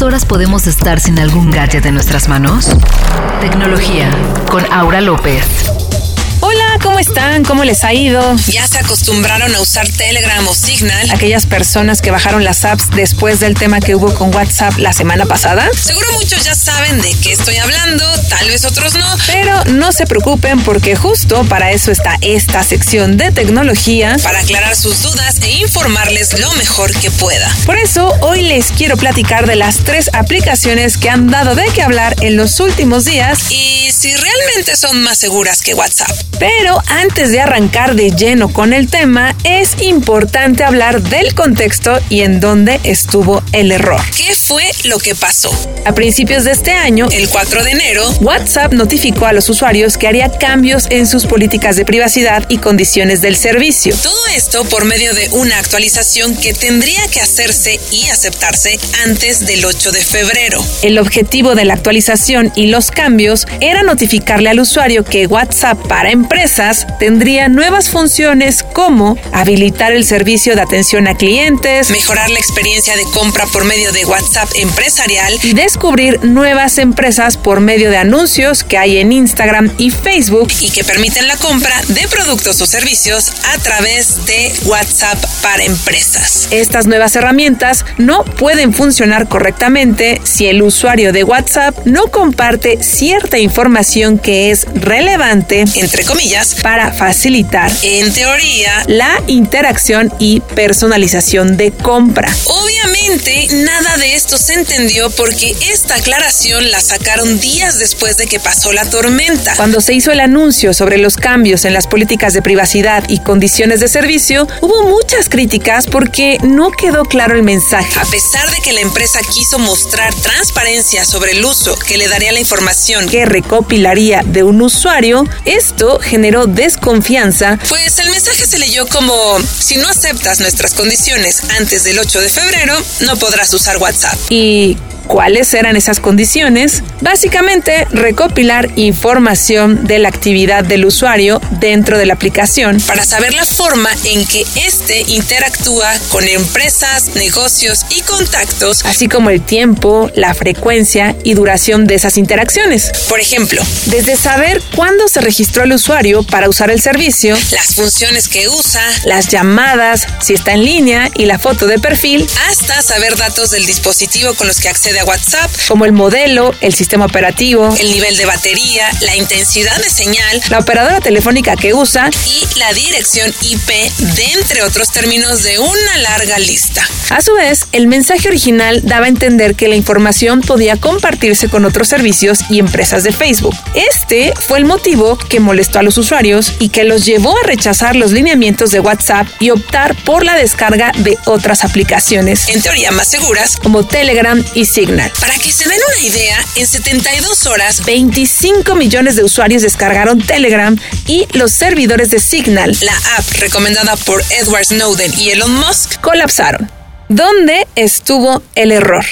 ¿Cuántas horas podemos estar sin algún gadget en nuestras manos? Tecnología con Aura López. Hola, ¿cómo están? ¿Cómo les ha ido? ¿Ya se acostumbraron a usar Telegram o Signal? Aquellas personas que bajaron las apps después del tema que hubo con WhatsApp la semana pasada. Seguro muchos ya saben de qué estoy hablando, tal vez otros no. Pero no se preocupen porque justo para eso está esta sección de tecnología. Para aclarar sus dudas e informarles lo mejor que pueda. Por eso hoy les quiero platicar de las tres aplicaciones que han dado de qué hablar en los últimos días. Y si realmente son más seguras que WhatsApp. Pero antes de arrancar de lleno con el tema, es importante hablar del contexto y en dónde estuvo el error. ¿Qué fue lo que pasó? A principios de este año, el 4 de enero, WhatsApp notificó a los usuarios que haría cambios en sus políticas de privacidad y condiciones del servicio. Todo esto por medio de una actualización que tendría que hacerse y aceptarse antes del 8 de febrero. El objetivo de la actualización y los cambios era notificarle al usuario que WhatsApp para empresas tendría nuevas funciones como habilitar el servicio de atención a clientes, mejorar la experiencia de compra por medio de WhatsApp empresarial y descubrir nuevas empresas por medio de anuncios que hay en Instagram y Facebook y que permiten la compra de productos o servicios a través de WhatsApp para empresas. Estas nuevas herramientas no pueden funcionar correctamente si el usuario de WhatsApp no comparte cierta información que es relevante, entre comillas, para facilitar, en teoría, la interacción y personalización de compra. Obviamente, nada de esto se entendió porque esta aclaración la sacaron días después de que pasó la tormenta. Cuando se hizo el anuncio sobre los cambios en las políticas de privacidad y condiciones de servicio, hubo muchas críticas porque no quedó claro el mensaje. A pesar de que la empresa quiso mostrar transparencia sobre el uso que le daría la información que de un usuario, esto generó desconfianza. Pues el mensaje se leyó como, si no aceptas nuestras condiciones antes del 8 de febrero, no podrás usar WhatsApp. Y cuáles eran esas condiciones, básicamente recopilar información de la actividad del usuario dentro de la aplicación para saber la forma en que éste interactúa con empresas, negocios y contactos, así como el tiempo, la frecuencia y duración de esas interacciones. Por ejemplo, desde saber cuándo se registró el usuario para usar el servicio, las funciones que usa, las llamadas, si está en línea y la foto de perfil, hasta saber datos del dispositivo con los que accede WhatsApp, como el modelo, el sistema operativo, el nivel de batería, la intensidad de señal, la operadora telefónica que usa y la dirección IP, de entre otros términos de una larga lista. A su vez, el mensaje original daba a entender que la información podía compartirse con otros servicios y empresas de Facebook. Este fue el motivo que molestó a los usuarios y que los llevó a rechazar los lineamientos de WhatsApp y optar por la descarga de otras aplicaciones, en teoría más seguras, como Telegram y Signal. Para que se den una idea, en 72 horas, 25 millones de usuarios descargaron Telegram y los servidores de Signal, la app recomendada por Edward Snowden y Elon Musk, colapsaron. ¿Dónde estuvo el error?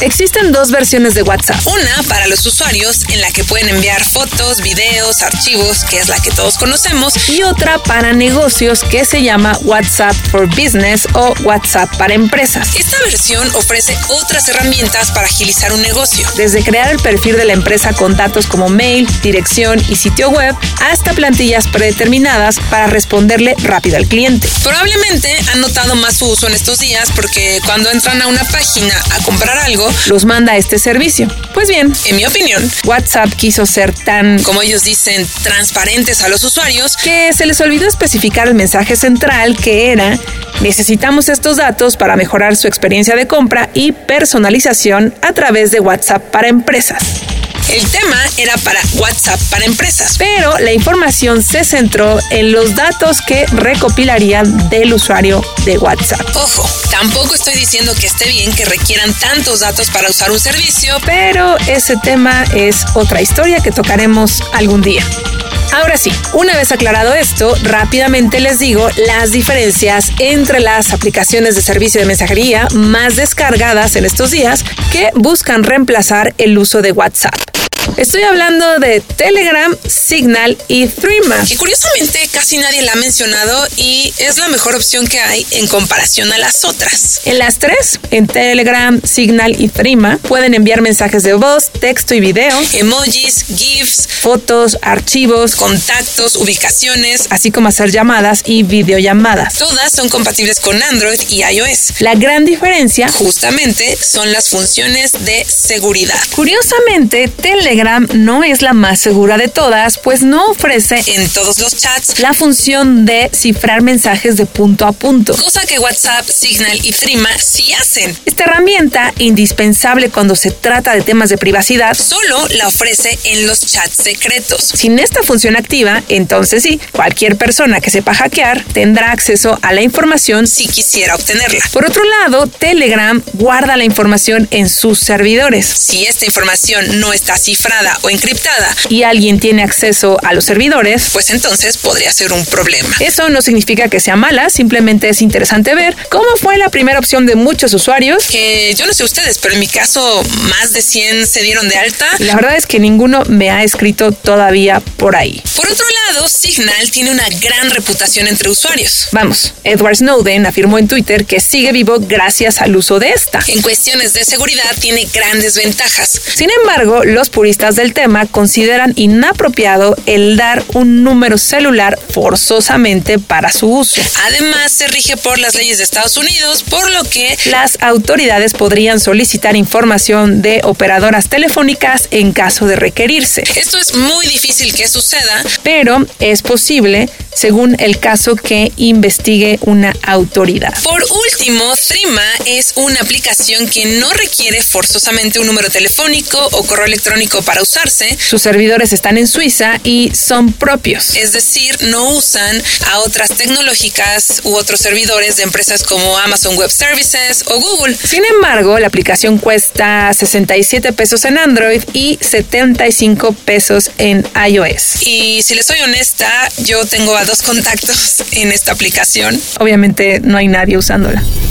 Existen dos versiones de WhatsApp. Una para los usuarios en la que pueden enviar fotos, videos, archivos, que es la que todos conocemos. Y otra para negocios que se llama WhatsApp for Business o WhatsApp para empresas. Esta versión ofrece otras herramientas para agilizar un negocio. Desde crear el perfil de la empresa con datos como mail, dirección y sitio web, hasta plantillas predeterminadas para responderle rápido al cliente. Probablemente han notado más su uso en estos días porque cuando entran a una página a comprar algo, los manda este servicio. Pues bien, en mi opinión, WhatsApp quiso ser tan, como ellos dicen, transparentes a los usuarios que se les olvidó especificar el mensaje central que era necesitamos estos datos para mejorar su experiencia de compra y personalización a través de WhatsApp para empresas. El tema era para WhatsApp para empresas. Pero la información se centró en los datos que recopilarían del usuario de WhatsApp. Ojo, tampoco estoy diciendo que esté bien que requieran tantos datos para usar un servicio, pero ese tema es otra historia que tocaremos algún día. Ahora sí, una vez aclarado esto, rápidamente les digo las diferencias entre las aplicaciones de servicio de mensajería más descargadas en estos días que buscan reemplazar el uso de WhatsApp. Estoy hablando de Telegram, Signal y Threema. Que curiosamente casi nadie la ha mencionado y es la mejor opción que hay en comparación a las otras. En las tres, en Telegram, Signal y Threema, pueden enviar mensajes de voz, texto y video, emojis, GIFs, fotos, archivos, contactos, ubicaciones, así como hacer llamadas y videollamadas. Todas son compatibles con Android y iOS. La gran diferencia, justamente, son las funciones de seguridad. Curiosamente, Telegram no es la más segura de todas, pues no ofrece en todos los chats la función de cifrar mensajes de punto a punto. Cosa que WhatsApp, Signal y Threema sí hacen. Esta herramienta, indispensable cuando se trata de temas de privacidad, solo la ofrece en los chats secretos. Sin esta función activa, entonces sí, cualquier persona que sepa hackear tendrá acceso a la información si quisiera obtenerla. Por otro lado, Telegram guarda la información en sus servidores. Si esta información no está cifrada o encriptada y alguien tiene acceso a los servidores, pues entonces podría ser un problema. Eso no significa que sea mala, simplemente es interesante ver cómo fue la primera opción de muchos usuarios. Que yo no sé ustedes, pero en mi caso más de 100 se dieron de alta. La verdad es que ninguno me ha escrito todavía por ahí. Por otro lado, Signal tiene una gran reputación entre usuarios. Vamos, Edward Snowden afirmó en Twitter que sigue vivo gracias al uso de esta. En cuestiones de seguridad tiene grandes ventajas. Sin embargo, los puristas del tema consideran inapropiado el dar un número celular forzosamente para su uso. Además, se rige por las leyes de Estados Unidos, por lo que las autoridades podrían solicitar información de operadoras telefónicas en caso de requerirse. Esto es muy difícil que suceda, pero es posible según el caso que investigue una autoridad. Por último, Threema es una aplicación que no requiere forzosamente un número telefónico o correo electrónico para usarse. Sus servidores están en Suiza y son propios. Es decir, no usan a otras tecnológicas u otros servidores de empresas como Amazon Web Services o Google. Sin embargo, la aplicación cuesta 67 pesos en Android y 75 pesos en iOS. Y si les soy honesta, yo tengo a dos contactos en esta aplicación. Obviamente no hay nadie escuchándola.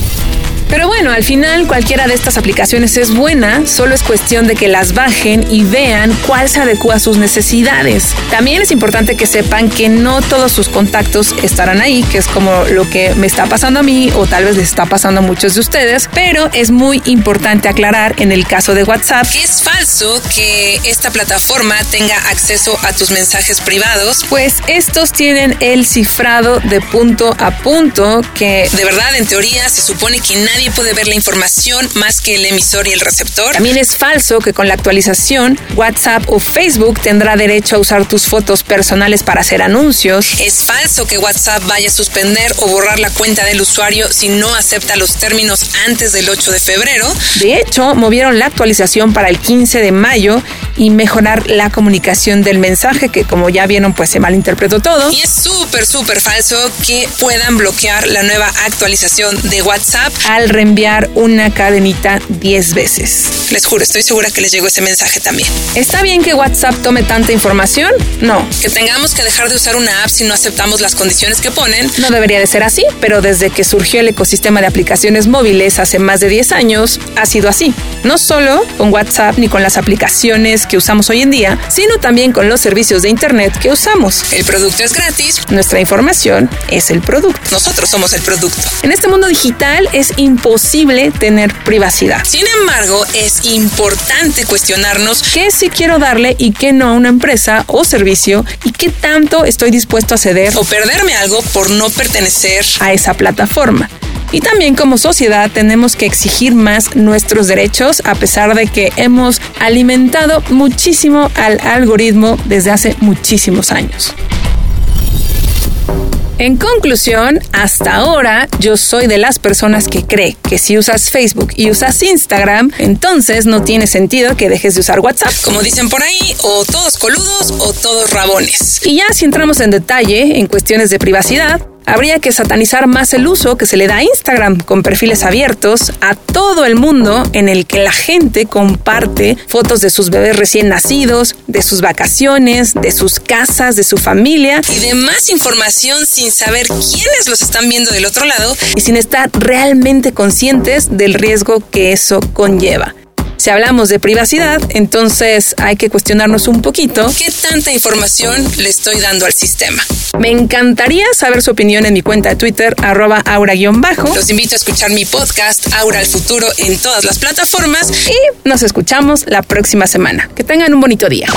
Pero bueno, al final cualquiera de estas aplicaciones es buena, solo es cuestión de que las bajen y vean cuál se adecua a sus necesidades. También es importante que sepan que no todos sus contactos estarán ahí, que es como lo que me está pasando a mí o tal vez les está pasando a muchos de ustedes, pero es muy importante aclarar en el caso de WhatsApp que es falso que esta plataforma tenga acceso a tus mensajes privados, pues estos tienen el cifrado de punto a punto que de verdad en teoría se supone que nadie nadie puede ver la información más que el emisor y el receptor. También es falso que con la actualización WhatsApp o Facebook tendrá derecho a usar tus fotos personales para hacer anuncios. Es falso que WhatsApp vaya a suspender o borrar la cuenta del usuario si no acepta los términos antes del 8 de febrero. De hecho, movieron la actualización para el 15 de mayo y mejorar la comunicación del mensaje, que como ya vieron, pues se malinterpretó todo. Y es súper, súper falso que puedan bloquear la nueva actualización de WhatsApp al reenviar una cadenita 10 veces. Les juro, estoy segura que les llegó ese mensaje también. ¿Está bien que WhatsApp tome tanta información? No. Que tengamos que dejar de usar una app si no aceptamos las condiciones que ponen. No debería de ser así, pero desde que surgió el ecosistema de aplicaciones móviles hace más de 10 años, ha sido así. No solo con WhatsApp ni con las aplicaciones que usamos hoy en día, sino también con los servicios de Internet que usamos. El producto es gratis. Nuestra información es el producto. Nosotros somos el producto. En este mundo digital es imposible tener privacidad. Sin embargo, es importante cuestionarnos qué sí quiero darle y qué no a una empresa o servicio y qué tanto estoy dispuesto a ceder o perderme algo por no pertenecer a esa plataforma. Y también como sociedad tenemos que exigir más nuestros derechos a pesar de que hemos alimentado muchísimo al algoritmo desde hace muchísimos años. En conclusión, hasta ahora yo soy de las personas que cree que si usas Facebook y usas Instagram, entonces no tiene sentido que dejes de usar WhatsApp. Como dicen por ahí, o todos coludos o todos rabones. Y ya si entramos en detalle en cuestiones de privacidad, habría que satanizar más el uso que se le da a Instagram con perfiles abiertos a todo el mundo en el que la gente comparte fotos de sus bebés recién nacidos, de sus vacaciones, de sus casas, de su familia y de más información sin saber quiénes los están viendo del otro lado y sin estar realmente conscientes del riesgo que eso conlleva. Si hablamos de privacidad, entonces hay que cuestionarnos un poquito. ¿Qué tanta información le estoy dando al sistema? Me encantaría saber su opinión en mi cuenta de Twitter, arroba aura-bajo. Los invito a escuchar mi podcast Aura al Futuro en todas las plataformas. Y nos escuchamos la próxima semana. Que tengan un bonito día.